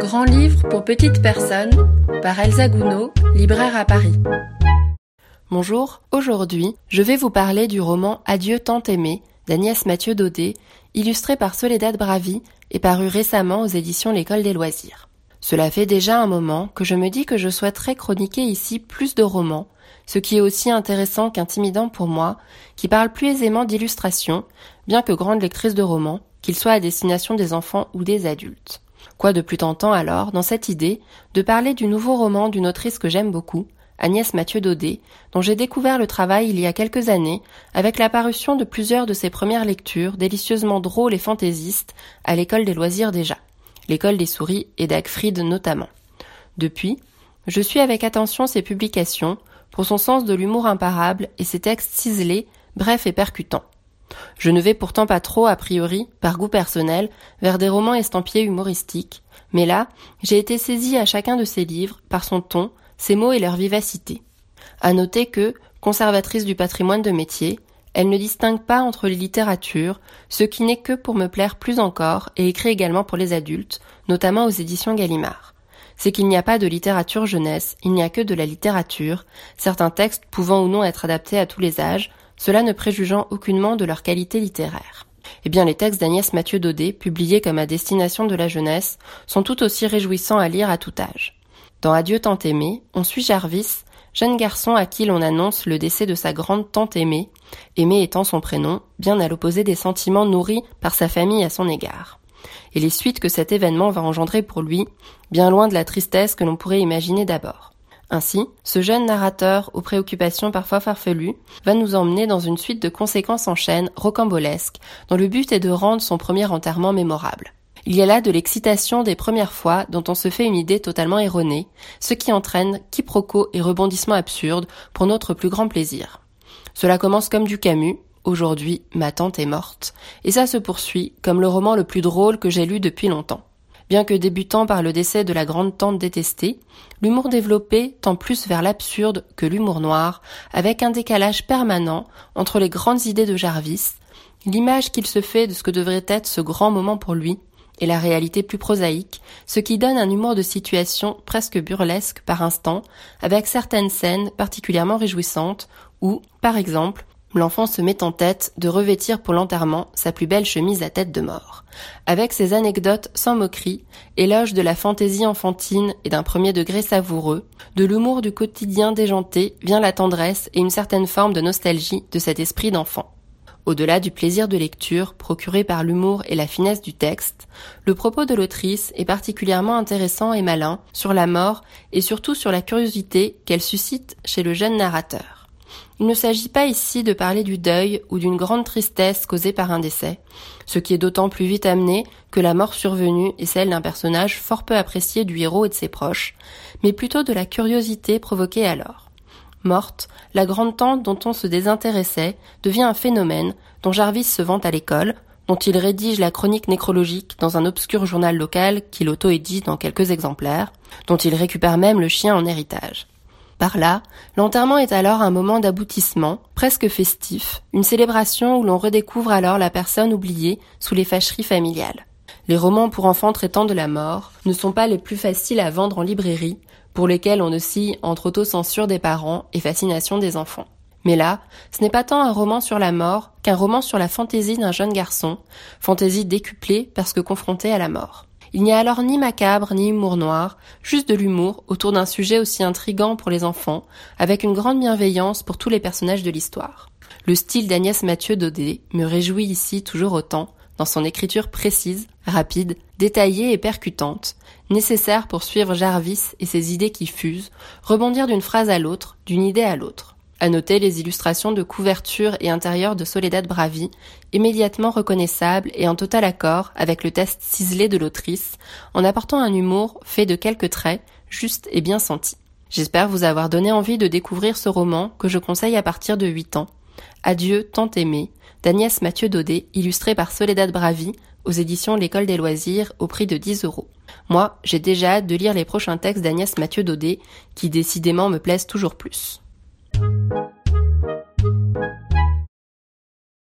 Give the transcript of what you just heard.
Grand livre pour petites personnes par Elsa Gounod, libraire à Paris. Bonjour, aujourd'hui je vais vous parler du roman Adieu tant aimé d'Agnès Mathieu Daudet, illustré par Soledad Bravi et paru récemment aux éditions L'École des loisirs. Cela fait déjà un moment que je me dis que je souhaiterais chroniquer ici plus de romans, ce qui est aussi intéressant qu'intimidant pour moi, qui parle plus aisément d'illustration, bien que grande lectrice de romans, qu'ils soient à destination des enfants ou des adultes. Quoi de plus tentant alors, dans cette idée, de parler du nouveau roman d'une autrice que j'aime beaucoup, Agnès Mathieu Daudet, dont j'ai découvert le travail il y a quelques années, avec la parution de plusieurs de ses premières lectures, délicieusement drôles et fantaisistes, à l'école des loisirs déjà, l'école des souris et d'Agfried notamment. Depuis, je suis avec attention ses publications, pour son sens de l'humour imparable et ses textes ciselés, brefs et percutants. Je ne vais pourtant pas trop, a priori, par goût personnel, vers des romans estampillés humoristiques, mais là, j'ai été saisie à chacun de ses livres par son ton, ses mots et leur vivacité. À noter que, conservatrice du patrimoine de métier, elle ne distingue pas entre les littératures, ce qui n'est que pour me plaire plus encore et écrit également pour les adultes, notamment aux éditions Gallimard. C'est qu'il n'y a pas de littérature jeunesse, il n'y a que de la littérature, certains textes pouvant ou non être adaptés à tous les âges, cela ne préjugeant aucunement de leur qualité littéraire. Eh bien, les textes d'Agnès Mathieu Daudet, publiés comme à destination de la jeunesse, sont tout aussi réjouissants à lire à tout âge. Dans Adieu tant aimé, on suit Jarvis, jeune garçon à qui l'on annonce le décès de sa grande tante aimée, aimée étant son prénom, bien à l'opposé des sentiments nourris par sa famille à son égard. Et les suites que cet événement va engendrer pour lui, bien loin de la tristesse que l'on pourrait imaginer d'abord. Ainsi, ce jeune narrateur aux préoccupations parfois farfelues va nous emmener dans une suite de conséquences en chaîne rocambolesques dont le but est de rendre son premier enterrement mémorable. Il y a là de l'excitation des premières fois dont on se fait une idée totalement erronée, ce qui entraîne quiproquos et rebondissements absurdes pour notre plus grand plaisir. Cela commence comme du Camus, aujourd'hui ma tante est morte, et ça se poursuit comme le roman le plus drôle que j'ai lu depuis longtemps. Bien que débutant par le décès de la grande tante détestée, l'humour développé tend plus vers l'absurde que l'humour noir, avec un décalage permanent entre les grandes idées de Jarvis, l'image qu'il se fait de ce que devrait être ce grand moment pour lui, et la réalité plus prosaïque, ce qui donne un humour de situation presque burlesque par instant, avec certaines scènes particulièrement réjouissantes où, par exemple, l'enfant se met en tête de revêtir pour l'enterrement sa plus belle chemise à tête de mort. Avec ses anecdotes sans moquerie, éloge de la fantaisie enfantine et d'un premier degré savoureux, de l'humour du quotidien déjanté vient la tendresse et une certaine forme de nostalgie de cet esprit d'enfant. Au-delà du plaisir de lecture procuré par l'humour et la finesse du texte, le propos de l'autrice est particulièrement intéressant et malin sur la mort et surtout sur la curiosité qu'elle suscite chez le jeune narrateur. Il ne s'agit pas ici de parler du deuil ou d'une grande tristesse causée par un décès, ce qui est d'autant plus vite amené que la mort survenue est celle d'un personnage fort peu apprécié du héros et de ses proches, mais plutôt de la curiosité provoquée alors. Morte, la grande tante dont on se désintéressait devient un phénomène dont Jarvis se vante à l'école, dont il rédige la chronique nécrologique dans un obscur journal local qu'il auto-édite dans quelques exemplaires, dont il récupère même le chien en héritage. Par là, l'enterrement est alors un moment d'aboutissement, presque festif, une célébration où l'on redécouvre alors la personne oubliée sous les fâcheries familiales. Les romans pour enfants traitant de la mort ne sont pas les plus faciles à vendre en librairie, pour lesquels on oscille entre autocensure des parents et fascination des enfants. Mais là, ce n'est pas tant un roman sur la mort qu'un roman sur la fantaisie d'un jeune garçon, fantaisie décuplée parce que confronté à la mort. Il n'y a alors ni macabre ni humour noir, juste de l'humour autour d'un sujet aussi intrigant pour les enfants, avec une grande bienveillance pour tous les personnages de l'histoire. Le style d'Agnès Mathieu Daudet me réjouit ici toujours autant, dans son écriture précise, rapide, détaillée et percutante, nécessaire pour suivre Jarvis et ses idées qui fusent, rebondir d'une phrase à l'autre, d'une idée à l'autre. À noter les illustrations de couverture et intérieur de Soledad Bravi, immédiatement reconnaissables et en total accord avec le test ciselé de l'autrice, en apportant un humour fait de quelques traits, justes et bien sentis. J'espère vous avoir donné envie de découvrir ce roman que je conseille à partir de 8 ans. Adieu, tant aimé, d'Agnès Mathieu Daudet, illustré par Soledad Bravi, aux éditions L'École des loisirs, au prix de 10 euros. Moi, j'ai déjà hâte de lire les prochains textes d'Agnès Mathieu Daudet, qui décidément me plaisent toujours plus. Thank you.